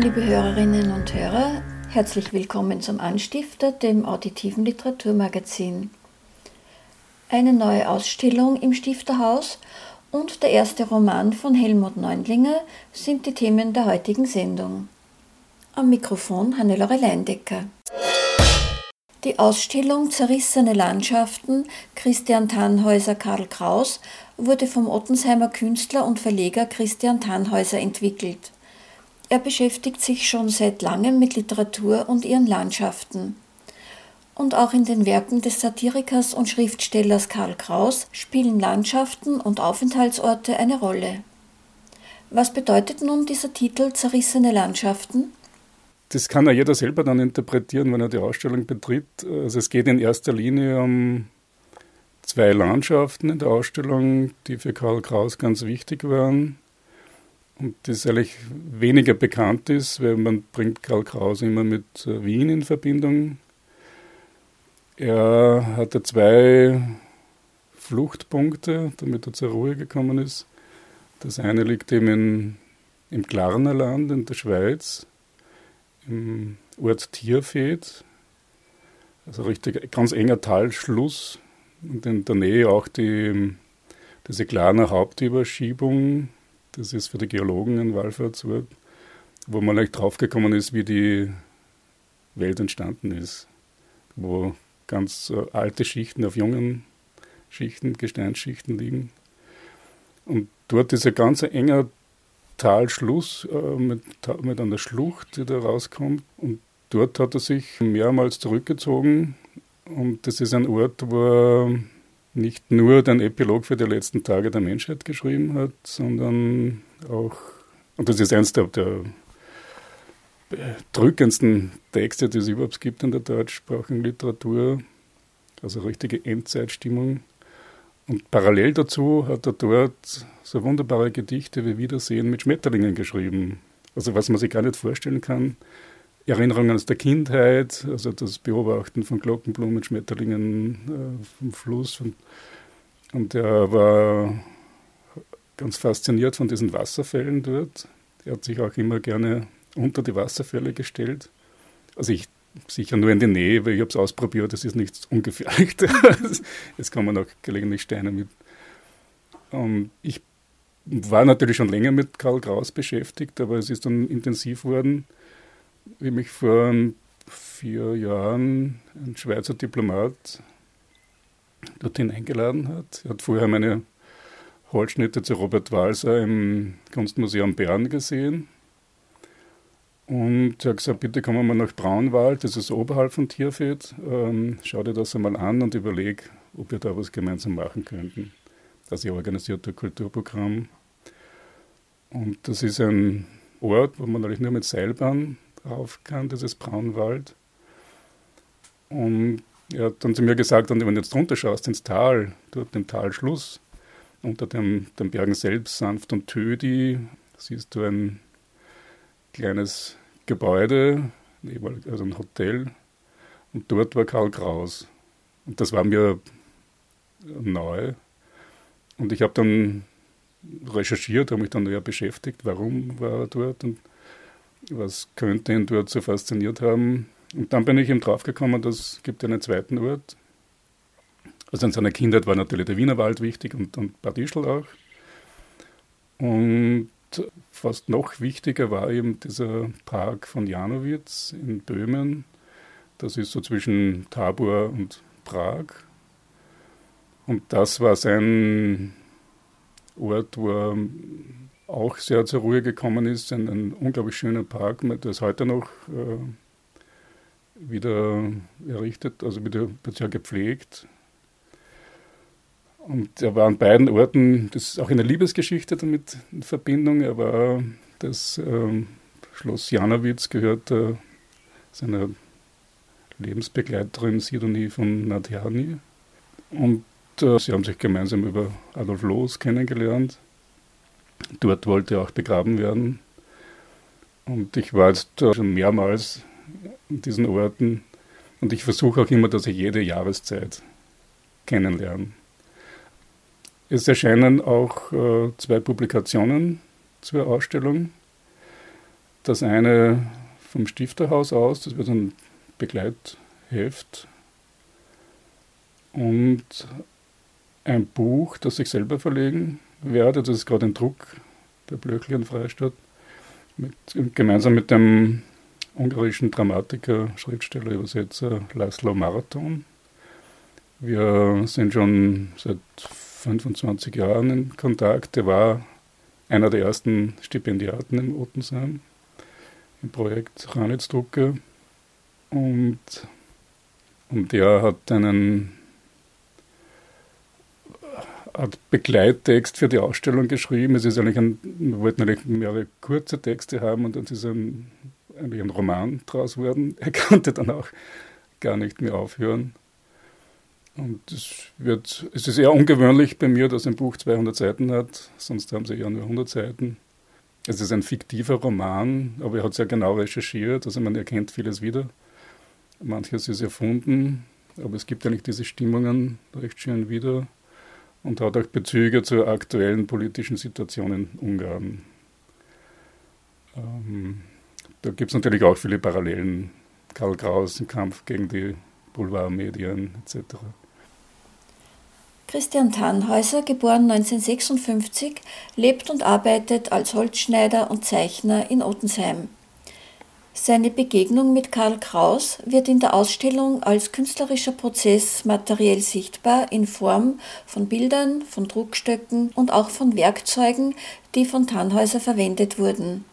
Liebe Hörerinnen und Hörer, herzlich willkommen zum Anstifter, dem auditiven Literaturmagazin. Eine neue Ausstellung im Stifterhaus und der erste Roman von Helmut Neundlinger sind die Themen der heutigen Sendung. Am Mikrofon Hannelore Leindecker. Die Ausstellung Zerrissene Landschaften Christian Tannhäuser Karl Kraus wurde vom Ottensheimer Künstler und Verleger Christian Tannhäuser entwickelt. Er beschäftigt sich schon seit langem mit Literatur und ihren Landschaften und auch in den Werken des Satirikers und Schriftstellers Karl Kraus spielen Landschaften und Aufenthaltsorte eine Rolle. Was bedeutet nun dieser Titel Zerrissene Landschaften? Das kann ja jeder selber dann interpretieren, wenn er die Ausstellung betritt. Also es geht in erster Linie um zwei Landschaften in der Ausstellung, die für Karl Kraus ganz wichtig waren und das eigentlich weniger bekannt ist, weil man bringt Karl Kraus immer mit Wien in Verbindung. Er hatte zwei Fluchtpunkte, damit er zur Ruhe gekommen ist. Das eine liegt eben in, im Klarner Land in der Schweiz, im Ort Tierfeld, also richtig ganz enger Talschluss und in der Nähe auch die, diese Klarner Hauptüberschiebung, das ist für die Geologen ein Wallfahrtsort, wo man leicht draufgekommen ist, wie die Welt entstanden ist, wo ganz äh, alte Schichten auf jungen Schichten, Gesteinsschichten liegen. Und dort ist ein ganz enger Talschluss äh, mit, mit einer Schlucht, die da rauskommt. Und dort hat er sich mehrmals zurückgezogen. Und das ist ein Ort, wo er nicht nur den Epilog für die letzten Tage der Menschheit geschrieben hat, sondern auch, und das ist eins der, der drückendsten Texte, die es überhaupt gibt in der deutschsprachigen Literatur. Also richtige Endzeitstimmung. Und parallel dazu hat er dort so wunderbare Gedichte wie Wiedersehen mit Schmetterlingen geschrieben. Also was man sich gar nicht vorstellen kann. Erinnerungen aus der Kindheit, also das Beobachten von Glockenblumen, Schmetterlingen äh, vom Fluss. Und, und er war ganz fasziniert von diesen Wasserfällen dort. Er hat sich auch immer gerne unter die Wasserfälle gestellt. Also ich sicher nur in die Nähe, weil ich habe es ausprobiert, das ist nichts Ungefährliches. Jetzt kommen auch gelegentlich Steine mit. Und ich war natürlich schon länger mit Karl Kraus beschäftigt, aber es ist dann intensiv worden, wie mich vor vier Jahren ein Schweizer Diplomat dorthin eingeladen hat. Er hat vorher meine Holzschnitte zu Robert Walser im Kunstmuseum Bern gesehen und er hat gesagt, bitte kommen wir nach Braunwald, das ist oberhalb von Tierfeld. Ähm, schau dir das einmal an und überleg, ob wir da was gemeinsam machen könnten. Das ist organisiert ein Kulturprogramm. Und das ist ein Ort, wo man natürlich nur mit Seilbahn das ist Braunwald. Und er hat dann zu mir gesagt, wenn du jetzt runter schaust ins Tal, dort den Talschluss, unter dem, den Bergen selbst, sanft und Tödi, siehst du ein kleines Gebäude, also ein Hotel, und dort war Karl Kraus. Und das war mir neu. Und ich habe dann recherchiert, habe mich dann eher beschäftigt, warum war er dort und was könnte ihn dort so fasziniert haben. Und dann bin ich eben draufgekommen, dass es gibt einen zweiten Ort. Also in seiner Kindheit war natürlich der Wienerwald wichtig und, und Bad Ischl auch. Und fast noch wichtiger war eben dieser Park von Janowitz in Böhmen. Das ist so zwischen Tabor und Prag. Und das war sein Ort, wo er auch sehr zur Ruhe gekommen ist. Ein, ein unglaublich schöner Park, der ist heute noch äh, wieder errichtet, also wieder, ja gepflegt. Und er war an beiden Orten, das ist auch eine Liebesgeschichte damit in Verbindung. Er war das ähm, Schloss Janowitz gehört äh, seiner Lebensbegleiterin Sidonie von Nadjani. Und äh, sie haben sich gemeinsam über Adolf Loos kennengelernt. Dort wollte er auch begraben werden. Und ich war jetzt schon mehrmals in diesen Orten und ich versuche auch immer, dass ich jede Jahreszeit kennenlerne. Es erscheinen auch äh, zwei Publikationen zur Ausstellung. Das eine vom Stifterhaus aus, das wird ein Begleitheft und ein Buch, das ich selber verlegen werde. Das ist gerade ein Druck der Blöchli in Freistadt, mit, gemeinsam mit dem ungarischen Dramatiker, Schriftsteller, Übersetzer Laszlo Marathon. Wir sind schon seit 25 Jahren in Kontakt. Er war einer der ersten Stipendiaten im Otensheim im Projekt Ranitzducke. Und, und der hat einen Art Begleittext für die Ausstellung geschrieben. Es ist eigentlich ein, wir wollten eigentlich mehrere kurze Texte haben und dann ist ein, eigentlich ein Roman draus geworden. Er konnte dann auch gar nicht mehr aufhören. Und es, wird, es ist eher ungewöhnlich bei mir, dass ein Buch 200 Seiten hat, sonst haben sie eher nur 100 Seiten. Es ist ein fiktiver Roman, aber er hat sehr genau recherchiert, also man erkennt vieles wieder. Manches ist erfunden, aber es gibt eigentlich diese Stimmungen recht schön wieder und hat auch Bezüge zur aktuellen politischen Situation in Ungarn. Ähm, da gibt es natürlich auch viele Parallelen. Karl Kraus im Kampf gegen die Boulevardmedien etc. Christian Tannhäuser, geboren 1956, lebt und arbeitet als Holzschneider und Zeichner in Ottensheim. Seine Begegnung mit Karl Kraus wird in der Ausstellung als künstlerischer Prozess materiell sichtbar in Form von Bildern, von Druckstöcken und auch von Werkzeugen, die von Tannhäuser verwendet wurden.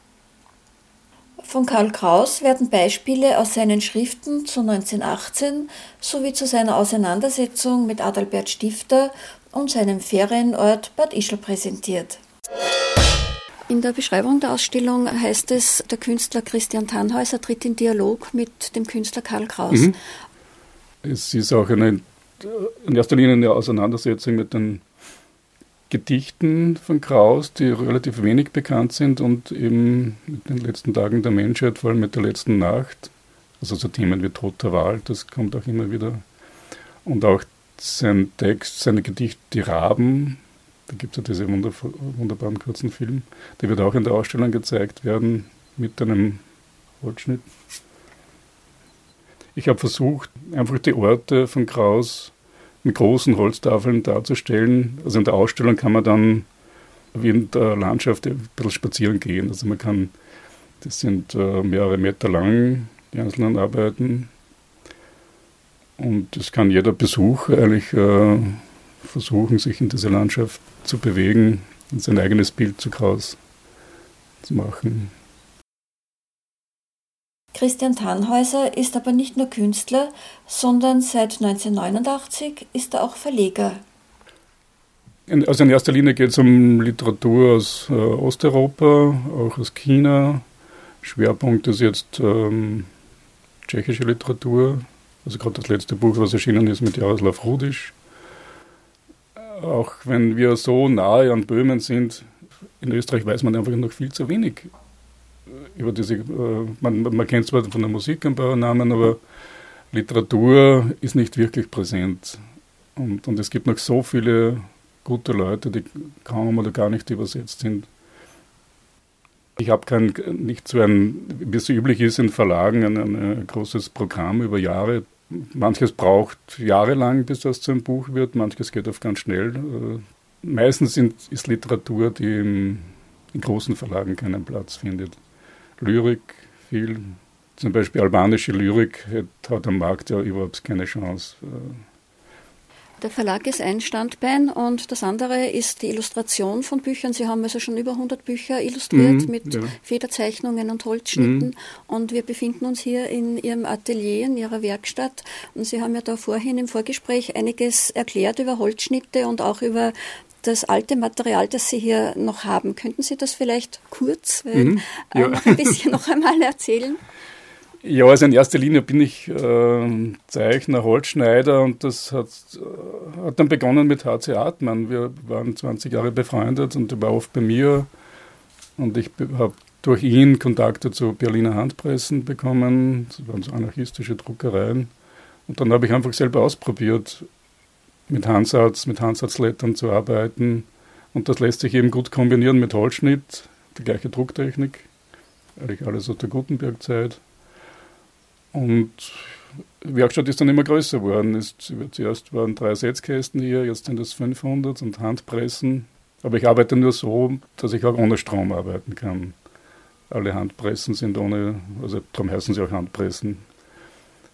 Von Karl Kraus werden Beispiele aus seinen Schriften zu 1918 sowie zu seiner Auseinandersetzung mit Adalbert Stifter und seinem Ferienort Bad Ischl präsentiert. In der Beschreibung der Ausstellung heißt es, der Künstler Christian Tannhäuser tritt in Dialog mit dem Künstler Karl Kraus. Mhm. Es ist auch eine, in erster Linie eine Auseinandersetzung mit den Gedichten von Kraus, die relativ wenig bekannt sind und eben mit den letzten Tagen der Menschheit, vor allem mit der letzten Nacht, also so Themen wie Toter Wald, das kommt auch immer wieder. Und auch sein Text, seine Gedichte Die Raben, da gibt es ja diese wunderbaren kurzen Film, der wird auch in der Ausstellung gezeigt werden mit einem Holzschnitt. Ich habe versucht, einfach die Orte von Kraus mit großen Holztafeln darzustellen. Also in der Ausstellung kann man dann wie in der Landschaft ein bisschen spazieren gehen. Also man kann, das sind äh, mehrere Meter lang, die einzelnen Arbeiten. Und es kann jeder Besucher eigentlich äh, versuchen, sich in dieser Landschaft zu bewegen und sein eigenes Bild zu Kraus zu machen. Christian Tannhäuser ist aber nicht nur Künstler, sondern seit 1989 ist er auch Verleger. In, also in erster Linie geht es um Literatur aus äh, Osteuropa, auch aus China. Schwerpunkt ist jetzt ähm, tschechische Literatur. Also gerade das letzte Buch, was erschienen ist mit Jaroslav Rudisch. Auch wenn wir so nahe an Böhmen sind, in Österreich weiß man einfach noch viel zu wenig über diese, äh, man, man kennt zwar von der Musik ein paar Namen, aber Literatur ist nicht wirklich präsent. Und, und es gibt noch so viele gute Leute, die kaum oder gar nicht übersetzt sind. Ich habe kein, nicht so ein, wie es so üblich ist in Verlagen, ein, ein, großes Programm über Jahre. Manches braucht jahrelang, bis das zu einem Buch wird, manches geht oft ganz schnell. Äh, meistens sind, ist Literatur, die im, in großen Verlagen keinen Platz findet. Lyrik viel. Zum Beispiel albanische Lyrik hat, hat am Markt ja überhaupt keine Chance. Der Verlag ist ein Standbein und das andere ist die Illustration von Büchern. Sie haben also schon über 100 Bücher illustriert Mhm, mit ja. Federzeichnungen und Holzschnitten. Mhm. Und wir befinden uns hier in Ihrem Atelier, in Ihrer Werkstatt. Und Sie haben ja da vorhin im Vorgespräch einiges erklärt über Holzschnitte und auch über das alte Material, das Sie hier noch haben. Könnten Sie das vielleicht kurz Mhm, äh, ja. noch ein bisschen noch einmal erzählen? Ja, also in erster Linie bin ich äh, Zeichner, Holzschneider und das hat, äh, hat dann begonnen mit H.C. Hartmann. Wir waren 20 Jahre befreundet und er war oft bei mir und ich habe durch ihn Kontakte zu Berliner Handpressen bekommen. Das waren so anarchistische Druckereien. Und dann habe ich einfach selber ausprobiert, mit Handsatz, mit Handsatzlettern zu arbeiten. Und das lässt sich eben gut kombinieren mit Holzschnitt, die gleiche Drucktechnik, eigentlich alles aus der Gutenberg-Zeit. Und die Werkstatt ist dann immer größer geworden. Zuerst waren drei Setzkästen hier, jetzt sind es 500 und Handpressen. Aber ich arbeite nur so, dass ich auch ohne Strom arbeiten kann. Alle Handpressen sind ohne, also darum heißen sie auch Handpressen,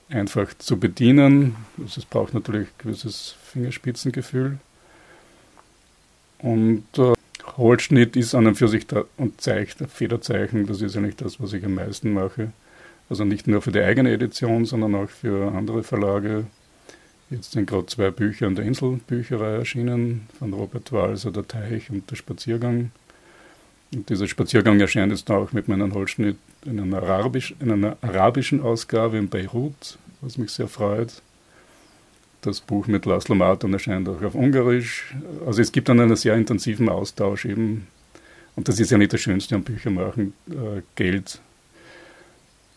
einfach zu bedienen. Also es braucht natürlich ein gewisses Fingerspitzengefühl. Und äh, Holzschnitt ist an und für sich da, und Zeichnen, Federzeichen, das ist eigentlich das, was ich am meisten mache. Also nicht nur für die eigene Edition, sondern auch für andere Verlage. Jetzt sind gerade zwei Bücher in der Inselbücherei erschienen, von Robert Walser, Der Teich und Der Spaziergang. Und dieser Spaziergang erscheint jetzt auch mit meinem Holzschnitt in einer, Arabisch, in einer arabischen Ausgabe in Beirut, was mich sehr freut. Das Buch mit Laszlo Martin erscheint auch auf Ungarisch. Also es gibt dann einen sehr intensiven Austausch eben. Und das ist ja nicht das Schönste am Büchermachen, äh, Geld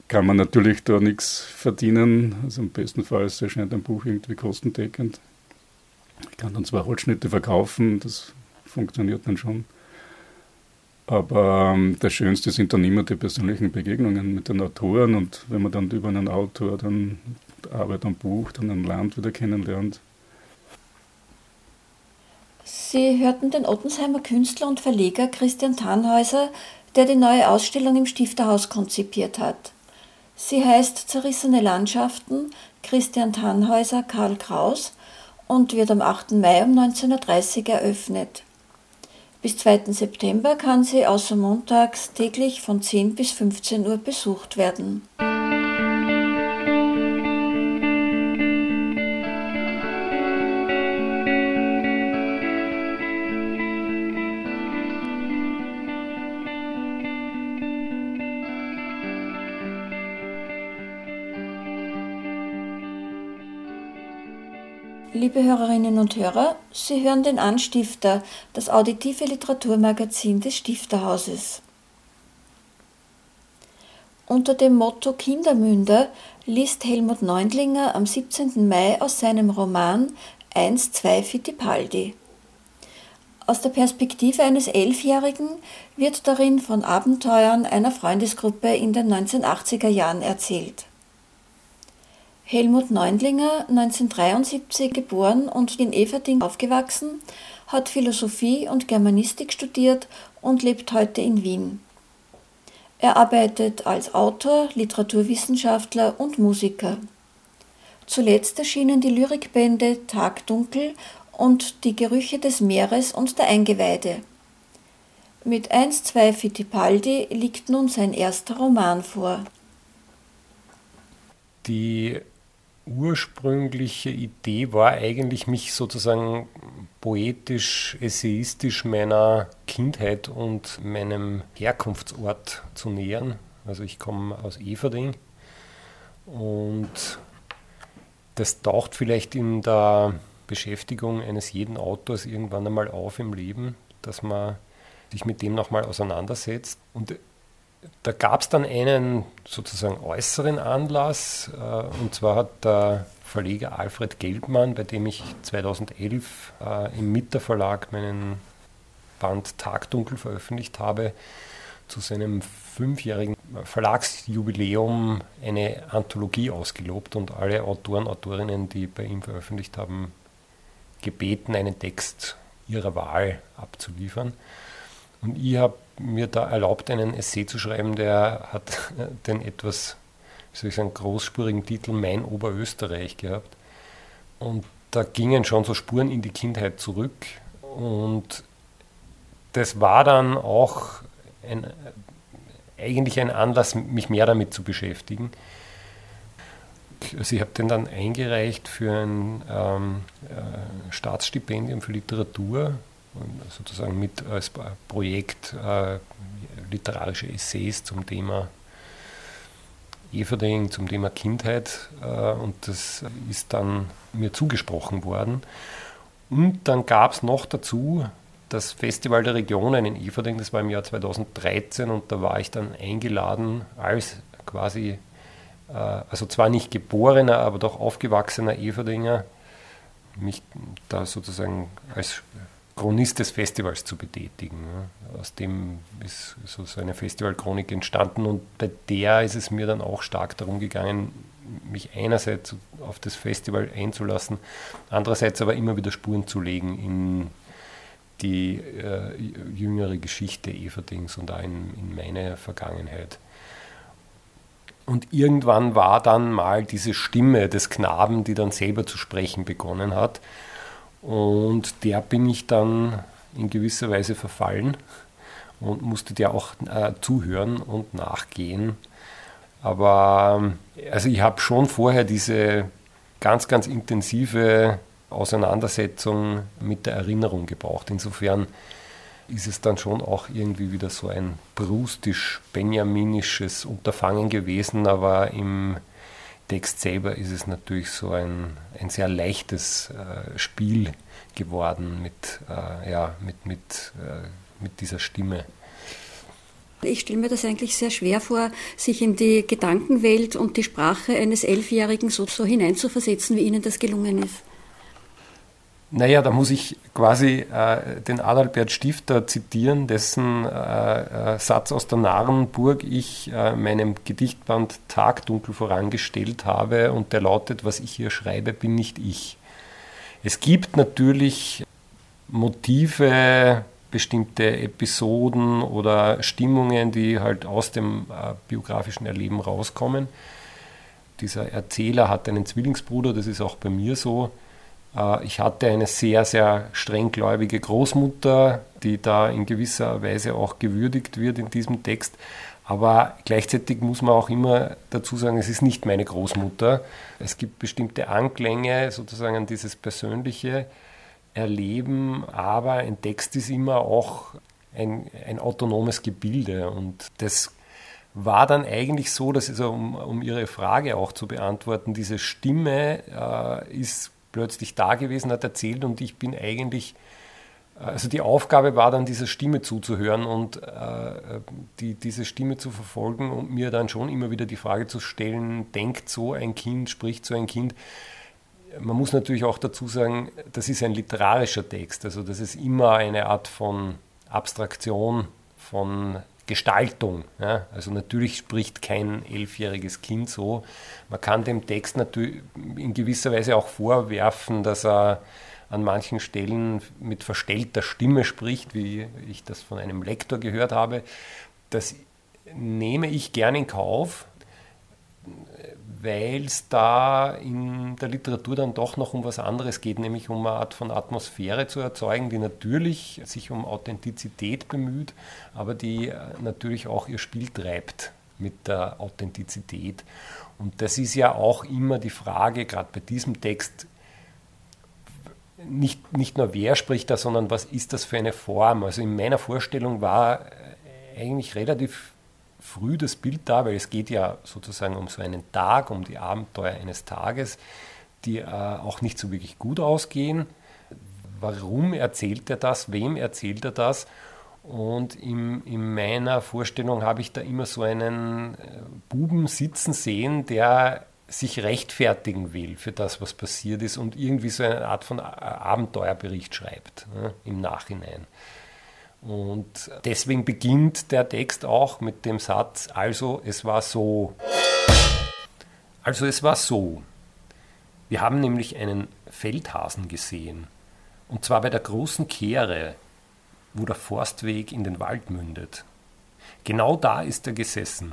kann man natürlich da nichts verdienen. Also im besten Fall erscheint ein Buch irgendwie kostendeckend. Ich kann dann zwar Holzschnitte verkaufen, das funktioniert dann schon. Aber ähm, das Schönste sind dann immer die persönlichen Begegnungen mit den Autoren und wenn man dann über einen Autor dann Arbeit am Buch, dann ein Land wieder kennenlernt. Sie hörten den Ottensheimer Künstler und Verleger Christian Tannhäuser, der die neue Ausstellung im Stifterhaus konzipiert hat. Sie heißt Zerrissene Landschaften, Christian Tannhäuser, Karl Kraus und wird am 8. Mai um 19.30 Uhr eröffnet. Bis 2. September kann sie außer montags täglich von 10 bis 15 Uhr besucht werden. Liebe Hörerinnen und Hörer, Sie hören den Anstifter, das auditive Literaturmagazin des Stifterhauses. Unter dem Motto Kindermünder liest Helmut Neundlinger am 17. Mai aus seinem Roman 1-2 Fittipaldi. Aus der Perspektive eines Elfjährigen wird darin von Abenteuern einer Freundesgruppe in den 1980er Jahren erzählt. Helmut Neundlinger, 1973 geboren und in Everding aufgewachsen, hat Philosophie und Germanistik studiert und lebt heute in Wien. Er arbeitet als Autor, Literaturwissenschaftler und Musiker. Zuletzt erschienen die Lyrikbände Tagdunkel und Die Gerüche des Meeres und der Eingeweide. Mit 1-2 Fittipaldi liegt nun sein erster Roman vor. Die ursprüngliche Idee war eigentlich, mich sozusagen poetisch, essayistisch meiner Kindheit und meinem Herkunftsort zu nähern. Also ich komme aus Everding und das taucht vielleicht in der Beschäftigung eines jeden Autors irgendwann einmal auf im Leben, dass man sich mit dem nochmal auseinandersetzt. Und da gab es dann einen sozusagen äußeren Anlass, äh, und zwar hat der Verleger Alfred Gelbmann, bei dem ich 2011 äh, im Mitter Verlag meinen Band Tagdunkel veröffentlicht habe, zu seinem fünfjährigen Verlagsjubiläum eine Anthologie ausgelobt und alle Autoren, Autorinnen, die bei ihm veröffentlicht haben, gebeten, einen Text ihrer Wahl abzuliefern. Und ich habe mir da erlaubt, einen Essay zu schreiben, der hat den etwas, wie soll ich sagen, großspurigen Titel Mein Oberösterreich gehabt. Und da gingen schon so Spuren in die Kindheit zurück. Und das war dann auch ein, eigentlich ein Anlass, mich mehr damit zu beschäftigen. Also ich habe den dann eingereicht für ein ähm, äh, Staatsstipendium für Literatur, sozusagen mit als Projekt äh, literarische Essays zum Thema Everding, zum Thema Kindheit äh, und das ist dann mir zugesprochen worden. Und dann gab es noch dazu das Festival der Regionen in Everding, das war im Jahr 2013 und da war ich dann eingeladen als quasi, äh, also zwar nicht geborener, aber doch aufgewachsener Everdinger, mich da sozusagen als Chronist des Festivals zu betätigen. Aus dem ist so, eine Festivalchronik entstanden und bei der ist es mir dann auch stark darum gegangen, mich einerseits auf das Festival einzulassen, andererseits aber immer wieder Spuren zu legen in die äh, jüngere Geschichte Everdings und auch in, in meine Vergangenheit. Und irgendwann war dann mal diese Stimme des Knaben, die dann selber zu sprechen begonnen hat. Und der bin ich dann in gewisser Weise verfallen und musste der auch äh, zuhören und nachgehen. Aber also ich habe schon vorher diese ganz, ganz intensive Auseinandersetzung mit der Erinnerung gebraucht. Insofern ist es dann schon auch irgendwie wieder so ein prustisch-benjaminisches Unterfangen gewesen, aber im Text selber ist es natürlich so ein, ein sehr leichtes äh, Spiel geworden mit, äh, ja, mit, mit, äh, mit dieser Stimme. Ich stelle mir das eigentlich sehr schwer vor, sich in die Gedankenwelt und die Sprache eines Elfjährigen so, so hineinzuversetzen, wie Ihnen das gelungen ist. Naja, da muss ich quasi äh, den Adalbert Stifter zitieren, dessen äh, äh, Satz aus der Narrenburg ich äh, meinem Gedichtband Tagdunkel vorangestellt habe und der lautet, was ich hier schreibe, bin nicht ich. Es gibt natürlich Motive, bestimmte Episoden oder Stimmungen, die halt aus dem äh, biografischen Erleben rauskommen. Dieser Erzähler hat einen Zwillingsbruder, das ist auch bei mir so ich hatte eine sehr, sehr strenggläubige Großmutter, die da in gewisser Weise auch gewürdigt wird in diesem Text. Aber gleichzeitig muss man auch immer dazu sagen, es ist nicht meine Großmutter. Es gibt bestimmte Anklänge sozusagen an dieses persönliche Erleben, aber ein Text ist immer auch ein, ein autonomes Gebilde. Und das war dann eigentlich so, dass also, um, um Ihre Frage auch zu beantworten, diese Stimme äh, ist plötzlich da gewesen, hat erzählt und ich bin eigentlich, also die Aufgabe war dann, dieser Stimme zuzuhören und äh, die, diese Stimme zu verfolgen und mir dann schon immer wieder die Frage zu stellen, denkt so ein Kind, spricht so ein Kind. Man muss natürlich auch dazu sagen, das ist ein literarischer Text, also das ist immer eine Art von Abstraktion, von Gestaltung. Ja? Also natürlich spricht kein elfjähriges Kind so. Man kann dem Text natürlich in gewisser Weise auch vorwerfen, dass er an manchen Stellen mit verstellter Stimme spricht, wie ich das von einem Lektor gehört habe. Das nehme ich gern in Kauf, weil es da in der Literatur dann doch noch um was anderes geht, nämlich um eine Art von Atmosphäre zu erzeugen, die natürlich sich um Authentizität bemüht, aber die äh, natürlich auch ihr Spiel treibt mit der Authentizität. Und das ist ja auch immer die Frage, gerade bei diesem Text, nicht, nicht nur wer spricht da, sondern was ist das für eine Form. Also in meiner Vorstellung war äh, eigentlich relativ früh das Bild da, weil es geht ja sozusagen um so einen Tag, um die Abenteuer eines Tages, die äh, auch nicht so wirklich gut ausgehen. Warum erzählt er das? Wem erzählt er das? Und in, in meiner Vorstellung habe ich da immer so einen äh, Buben sitzen sehen, der sich rechtfertigen will für das, was passiert ist und irgendwie so eine Art von Abenteuerbericht schreibt ne, im Nachhinein. Und deswegen beginnt der Text auch mit dem Satz, also es war so. Also es war so. Wir haben nämlich einen Feldhasen gesehen. Und zwar bei der großen Kehre, wo der Forstweg in den Wald mündet. Genau da ist er gesessen,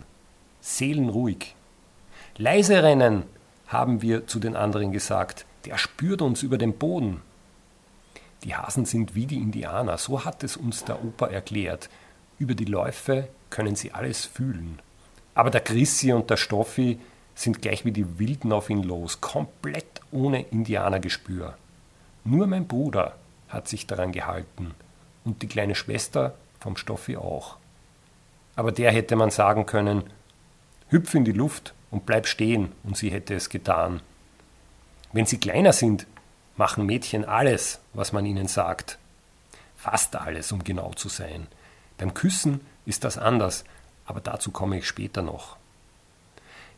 seelenruhig. Leise rennen, haben wir zu den anderen gesagt. der spürt uns über den Boden. Die Hasen sind wie die Indianer, so hat es uns der Opa erklärt. Über die Läufe können sie alles fühlen. Aber der Chrissy und der Stoffi sind gleich wie die Wilden auf ihn los, komplett ohne Indianergespür. Nur mein Bruder hat sich daran gehalten und die kleine Schwester vom Stoffi auch. Aber der hätte man sagen können, hüpf in die Luft und bleib stehen, und sie hätte es getan. Wenn sie kleiner sind, machen Mädchen alles, was man ihnen sagt. Fast alles, um genau zu sein. Beim Küssen ist das anders, aber dazu komme ich später noch.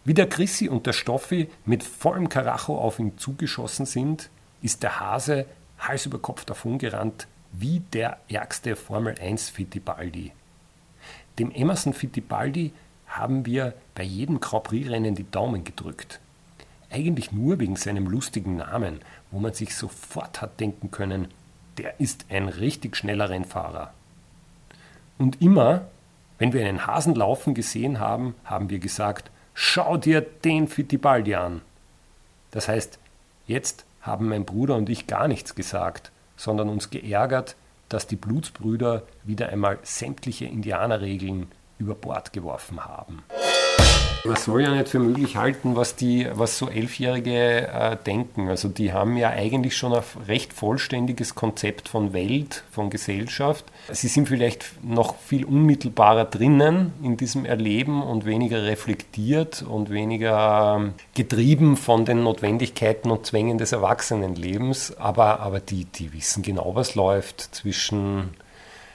Wie der Chrissy und der Stoffi mit vollem Karacho auf ihn zugeschossen sind, ist der Hase Hals über Kopf davongerannt, wie der ärgste Formel 1 Fittipaldi. Dem Emerson Fittipaldi haben wir bei jedem Grand Prix-Rennen die Daumen gedrückt. Eigentlich nur wegen seinem lustigen Namen, wo man sich sofort hat denken können, der ist ein richtig schneller Rennfahrer. Und immer, wenn wir einen Hasen laufen gesehen haben, haben wir gesagt, schau dir den Fittipaldi an. Das heißt, jetzt haben mein Bruder und ich gar nichts gesagt, sondern uns geärgert, dass die Blutsbrüder wieder einmal sämtliche Indianerregeln über Bord geworfen haben. Man soll ja nicht für möglich halten, was, die, was so Elfjährige äh, denken. Also die haben ja eigentlich schon ein recht vollständiges Konzept von Welt, von Gesellschaft. Sie sind vielleicht noch viel unmittelbarer drinnen in diesem Erleben und weniger reflektiert und weniger ähm, getrieben von den Notwendigkeiten und Zwängen des Erwachsenenlebens. Aber, aber die, die wissen genau, was läuft zwischen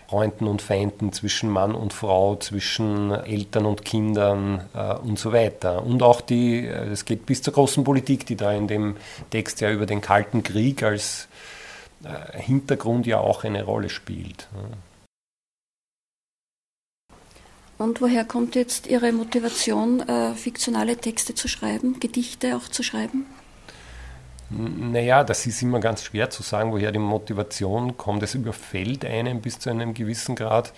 Freunden und Feinden, zwischen Mann und Frau, zwischen Eltern und Kindern äh, und so weiter. Und auch die, äh, es geht bis zur großen Politik, die da in dem Text ja über den Kalten Krieg als äh, Hintergrund ja auch eine Rolle spielt. Und woher kommt jetzt Ihre Motivation, äh, fiktionale Texte zu schreiben, Gedichte auch zu schreiben? Naja, das ist immer ganz schwer zu sagen, woher die Motivation kommt. Es überfällt einen bis zu einem gewissen Grad.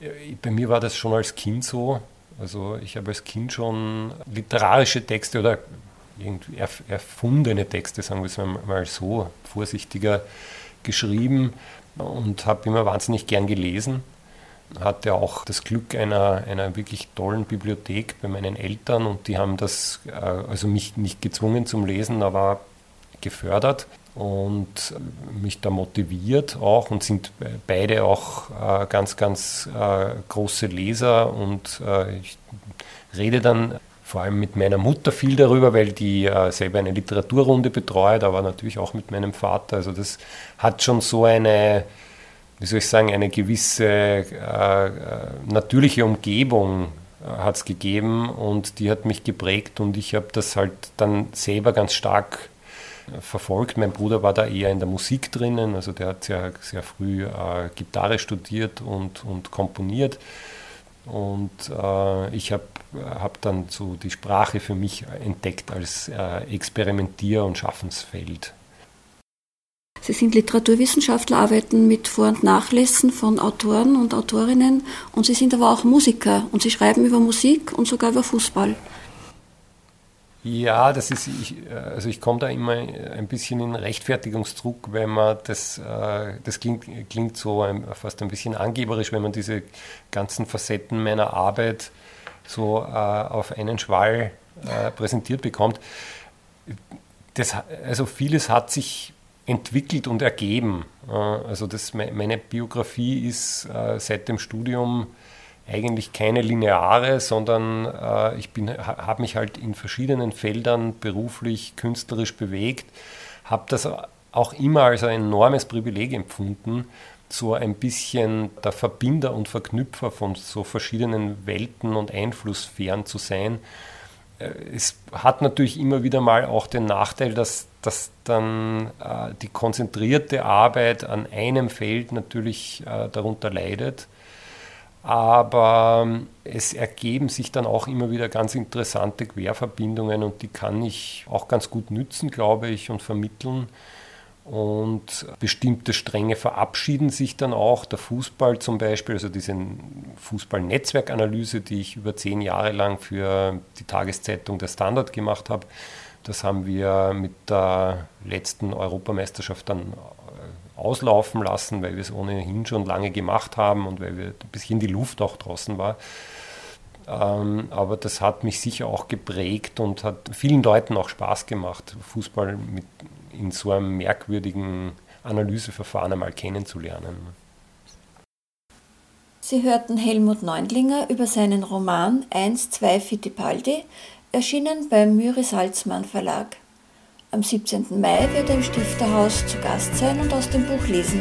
Äh, bei mir war das schon als Kind so. Also ich habe als Kind schon literarische Texte oder erfundene Texte, sagen wir es mal so, vorsichtiger geschrieben und habe immer wahnsinnig gern gelesen. Hatte auch das Glück einer, einer wirklich tollen Bibliothek bei meinen Eltern und die haben das, äh, also mich nicht gezwungen zum Lesen, aber gefördert und mich da motiviert auch und sind beide auch äh, ganz, ganz äh, große Leser und äh, ich rede dann vor allem mit meiner Mutter viel darüber, weil die selber eine Literaturrunde betreut, aber natürlich auch mit meinem Vater. Also das hat schon so eine, wie soll ich sagen, eine gewisse natürliche Umgebung hat es gegeben und die hat mich geprägt und ich habe das halt dann selber ganz stark verfolgt. Mein Bruder war da eher in der Musik drinnen, also der hat sehr, sehr früh äh, Gitarre studiert und, und komponiert. Und äh, ich habe hab dann so die Sprache für mich entdeckt als äh, Experimentier- und Schaffensfeld. Sie sind Literaturwissenschaftler, arbeiten mit Vor- und Nachlässen von Autoren und Autorinnen und Sie sind aber auch Musiker und Sie schreiben über Musik und sogar über Fußball. Ja, das ist, ich, äh, also ich komme da immer ein bisschen in Rechtfertigungsdruck, wenn man das, äh, das klingt, klingt so fast ein bisschen angeberisch, wenn man diese ganzen Facetten meiner Arbeit so äh, auf einen Schwall präsentiert bekommt. Das, also vieles hat sich entwickelt und ergeben. Also das, meine Biografie ist seit dem Studium eigentlich keine lineare, sondern äh, ich habe mich halt in verschiedenen Feldern beruflich, künstlerisch bewegt, habe das auch immer als ein enormes Privileg empfunden, so ein bisschen der Verbinder und Verknüpfer von so verschiedenen Welten und Einflusssphären zu sein. Äh, es hat natürlich immer wieder mal auch den Nachteil, dass, dass dann äh, die konzentrierte Arbeit an einem Feld natürlich äh, darunter leidet aber ähm, es ergeben sich dann auch immer wieder ganz interessante Querverbindungen und die kann ich auch ganz gut nützen, glaube ich, und vermitteln. Und bestimmte Stränge verabschieden sich dann auch. Der Fußball zum Beispiel, also diese Fußballnetzwerkanalyse, die ich über zehn Jahre lang für die Tageszeitung Der Standard gemacht habe, Das haben wir mit der letzten Europameisterschaft dann auslaufen lassen, weil wir es ohnehin schon lange gemacht haben und weil wir ein bisschen die Luft auch draußen war. Ähm, aber das hat mich sicher auch geprägt und hat vielen Leuten auch Spaß gemacht, Fußball mit in so einem merkwürdigen Analyseverfahren einmal kennenzulernen. Sie hörten Helmut Neundlinger über seinen Roman 1, 2 Fittipaldi, erschienen beim Müri Salzmann Verlag. Am 17. Mai wird er im Stifterhaus zu Gast sein und aus dem Buch lesen.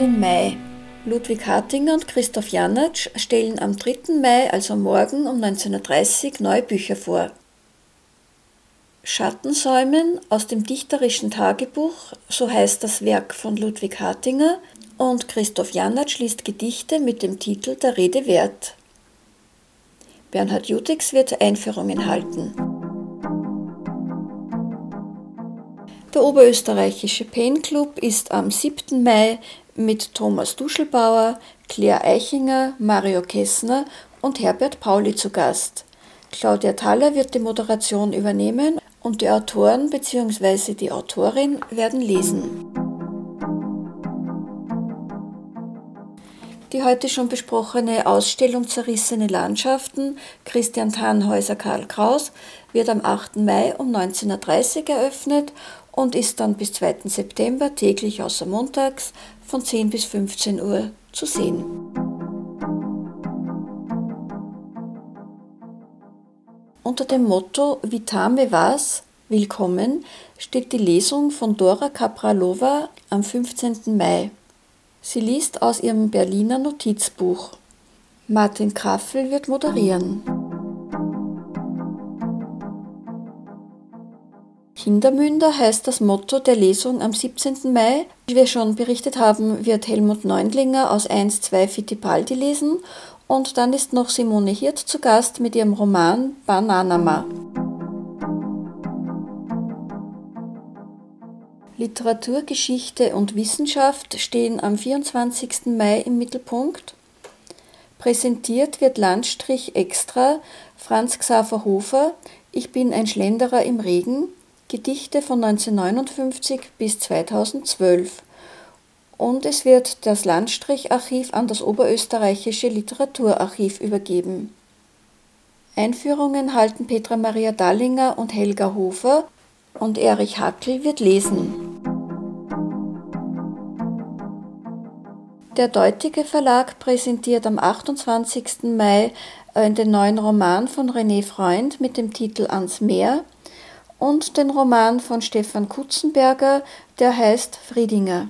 Den Mai. Ludwig Hartinger und Christoph Janatsch stellen am 3. Mai, also morgen um 19.30 Uhr, neue Bücher vor. Schattensäumen aus dem dichterischen Tagebuch, so heißt das Werk von Ludwig Hartinger, und Christoph Janatsch liest Gedichte mit dem Titel Der Rede wert. Bernhard Jutix wird Einführungen halten. Der Oberösterreichische Pen Club ist am 7. Mai mit Thomas Duschelbauer, Claire Eichinger, Mario Kessner und Herbert Pauli zu Gast. Claudia Thaler wird die Moderation übernehmen und die Autoren bzw. die Autorin werden lesen. Die heute schon besprochene Ausstellung Zerrissene Landschaften Christian Tannhäuser Karl Kraus wird am 8. Mai um 19.30 Uhr eröffnet und ist dann bis 2. September täglich außer montags von 10 bis 15 Uhr zu sehen. Unter dem Motto Vitame was, willkommen steht die Lesung von Dora Kapralova am 15. Mai. Sie liest aus ihrem Berliner Notizbuch. Martin Kraffel wird moderieren. Kindermünder heißt das Motto der Lesung am 17. Mai. Wie wir schon berichtet haben, wird Helmut Neundlinger aus 1-2 Fittipaldi lesen und dann ist noch Simone Hirt zu Gast mit ihrem Roman Bananama. Literatur, Geschichte und Wissenschaft stehen am 24. Mai im Mittelpunkt. Präsentiert wird Landstrich Extra Franz Xaver Hofer Ich bin ein Schlenderer im Regen Gedichte von 1959 bis 2012 und es wird das Landstricharchiv an das Oberösterreichische Literaturarchiv übergeben. Einführungen halten Petra Maria Dallinger und Helga Hofer und Erich Hackel wird lesen. Der Deutige Verlag präsentiert am 28. Mai äh, den neuen Roman von René Freund mit dem Titel Ans Meer und den Roman von Stefan Kutzenberger, der heißt Friedinger.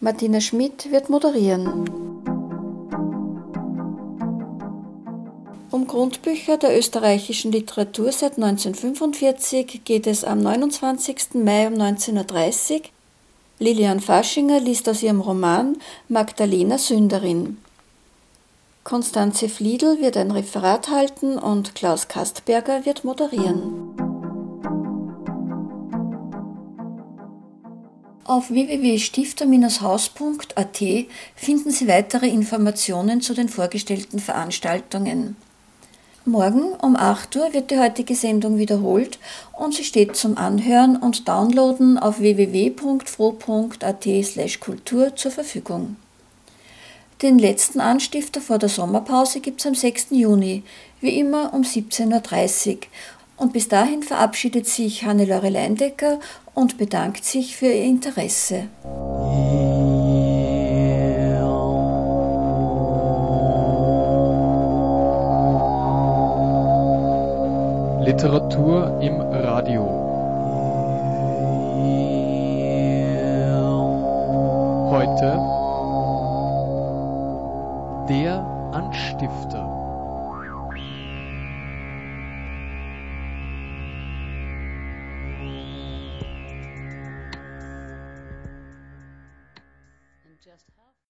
Martina Schmidt wird moderieren. Um Grundbücher der österreichischen Literatur seit 1945 geht es am 29. Mai um 19.30 Uhr. Lilian Faschinger liest aus ihrem Roman Magdalena Sünderin. Konstanze Fliedl wird ein Referat halten und Klaus Kastberger wird moderieren. Auf www.stifter-haus.at finden Sie weitere Informationen zu den vorgestellten Veranstaltungen. Morgen um 8 Uhr wird die heutige Sendung wiederholt und sie steht zum Anhören und Downloaden auf www.fro.at/kultur zur Verfügung. Den letzten Anstifter vor der Sommerpause gibt es am 6. Juni, wie immer um 17.30 Uhr. Und bis dahin verabschiedet sich Hannelore Leindecker und bedankt sich für Ihr Interesse. Literatur im Radio. Heute der Anstifter